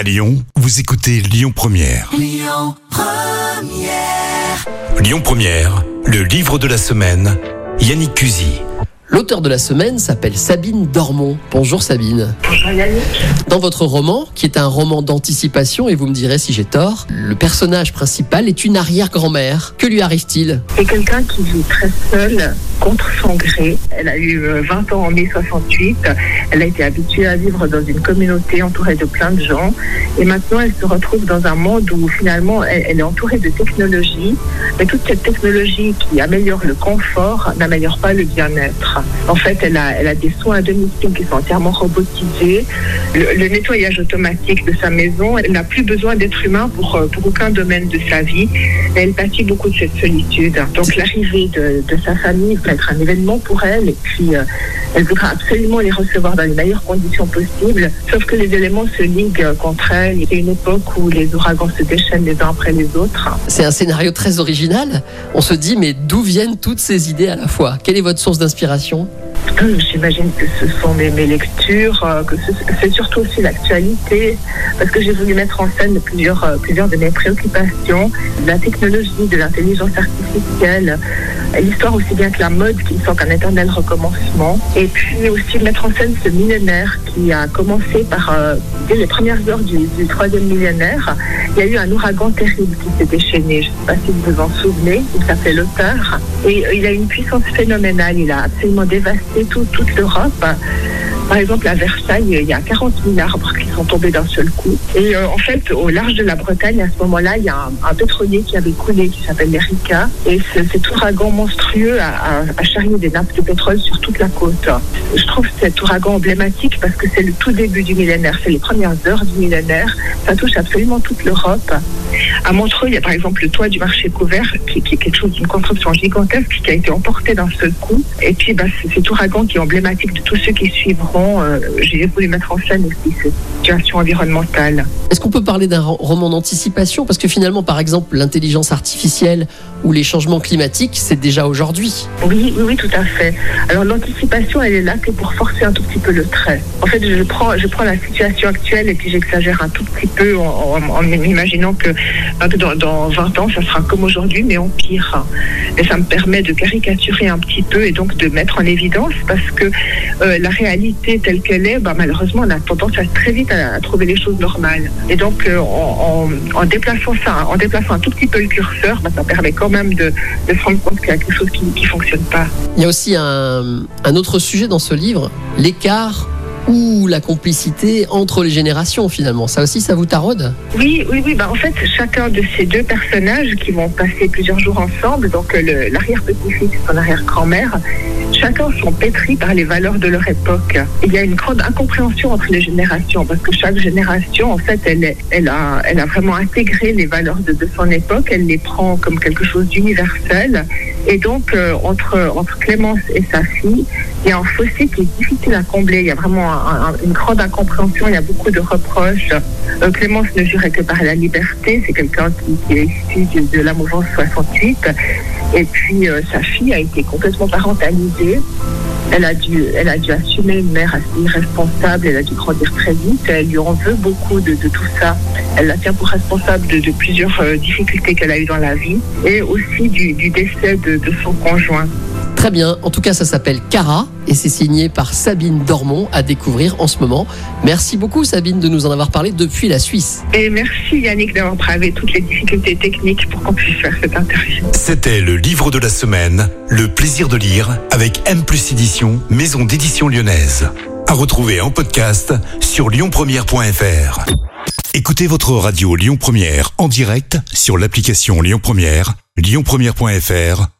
À Lyon, vous écoutez Lyon Première. Lyon Première, le livre de la semaine. Yannick Cusy. L'auteur de la semaine s'appelle Sabine Dormont. Bonjour Sabine. Bonjour Yannick. Dans votre roman, qui est un roman d'anticipation, et vous me direz si j'ai tort, le personnage principal est une arrière-grand-mère. Que lui arrive-t-il? C'est quelqu'un qui vit très seul, contre son gré. Elle a eu euh, 20 ans en mai 68. Elle a été habituée à vivre dans une communauté entourée de plein de gens. Et maintenant, elle se retrouve dans un monde où finalement, elle, elle est entourée de technologie. Mais toute cette technologie qui améliore le confort n'améliore pas le bien-être. En fait, elle a, elle a des soins à domicile qui sont entièrement robotisés. Le, le nettoyage automatique de sa maison, elle n'a plus besoin d'être humain pour, euh, pour aucun domaine de sa vie. Elle pâtit beaucoup de cette solitude. Donc l'arrivée de, de sa famille va être un événement pour elle. Et puis, euh, elle voudra absolument les recevoir dans les meilleures conditions possibles. Sauf que les éléments se liguent euh, contre elle. C'est une époque où les ouragans se déchaînent les uns après les autres. C'est un scénario très original. On se dit, mais d'où viennent toutes ces idées à la fois? Quelle est votre source d'inspiration? J'imagine que ce sont mes, lectures, euh, que ce- c'est surtout aussi l'actualité, parce que j'ai voulu mettre en scène plusieurs, euh, plusieurs de mes préoccupations, de la technologie, de l'intelligence artificielle, l'histoire aussi bien que la mode qui ne sont qu'un éternel recommencement, et puis aussi mettre en scène ce millénaire qui a commencé par, euh, dès les premières heures du, du troisième millénaire, il y a eu un ouragan terrible qui s'est déchaîné, je ne sais pas si vous vous en souvenez, il s'appelle l'auteur, et euh, il a une puissance phénoménale, il a absolument dévasté tout- toute l'Europe. Par exemple, à Versailles, il y a 40 000 arbres qui sont tombés d'un seul coup. Et euh, en fait, au large de la Bretagne, à ce moment-là, il y a un, pétrolier qui avait coulé, qui s'appelle l'Erika. Et ce- cet ouragan monstrueux a, charrié des nappes de pétrole sur toute la côte. Je trouve cet ouragan emblématique parce que c'est le tout début du millénaire, c'est les premières heures du millénaire. Ça touche absolument toute l'Europe. À Montreux, il y a par exemple le toit du marché couvert, qui, est quelque chose d'une construction gigantesque qui a été emporté d'un seul coup. Et puis, bah, c'est cet ouragan qui est emblématique de tous ceux qui suivront. Euh, J'ai voulu mettre en scène aussi cette situation environnementale. Est-ce qu'on peut parler d'un ro- roman d'anticipation? Parce que finalement, par exemple, l'intelligence artificielle ou les changements climatiques, c'est déjà aujourd'hui. Oui, oui, oui, tout à fait. Alors l'anticipation, elle est là que pour forcer un tout petit peu le trait. En fait, je prends, je prends la situation actuelle et puis j'exagère un tout petit peu en, en- en imaginant que, que dans, dans 20 ans, ça sera comme aujourd'hui, mais en pire. Et ça me permet de caricaturer un petit peu et donc de mettre en évidence parce que euh, la réalité telle qu'elle est, ben, malheureusement, on a tendance à très vite à, à trouver les choses normales. Et donc, euh, en, en- en déplaçant ça, en déplaçant un tout petit peu le curseur, ben, ça permet quand même de, de se rendre compte qu'il y a quelque chose qui ne fonctionne pas. Il y a aussi un, un autre sujet dans ce livre, l'écart ou la complicité entre les générations finalement. Ça aussi, ça vous taraude? Oui, oui, oui. Bah, en fait, chacun de ces deux personnages qui vont passer plusieurs jours ensemble, donc euh, l'arrière-petit-fils et son arrière-grand-mère, chacun sont pétris par les valeurs de leur époque. Il y a une grande incompréhension entre les générations parce que chaque génération, en fait, elle, a vraiment intégré les valeurs de, de son époque. Elle les prend comme quelque chose d'universel. Et donc, euh, entre, entre Clémence et sa fille, il y a un fossé qui est difficile à combler. Il y a vraiment un- un- une grande incompréhension. Il y a beaucoup de reproches. Euh, Clémence ne jurait que par la liberté. C'est quelqu'un qui, est issu de, de la mouvance 68. Et puis, euh, sa fille a été complètement parentalisée. Elle a, dû, elle a dû assumer une mère assez irresponsable. Elle a dû grandir très vite. Elle lui en veut beaucoup de, tout ça. Elle la tient pour responsable de, plusieurs euh, difficultés qu'elle a eues dans la vie et aussi du, décès de son conjoint. Très bien. En tout cas, ça s'appelle Cara et c'est signé par Sabine Dormont à découvrir en ce moment. Merci beaucoup Sabine de nous en avoir parlé depuis la Suisse. Et merci Yannick d'avoir bravé toutes les difficultés techniques pour qu'on puisse faire cette interview. C'était le livre de la semaine, Le plaisir de lire, avec M Plus Édition, maison d'édition lyonnaise. À retrouver en podcast sur lyonpremière.fr. Écoutez votre radio Lyon Première en direct sur l'application Lyon Première, lyonpremière.fr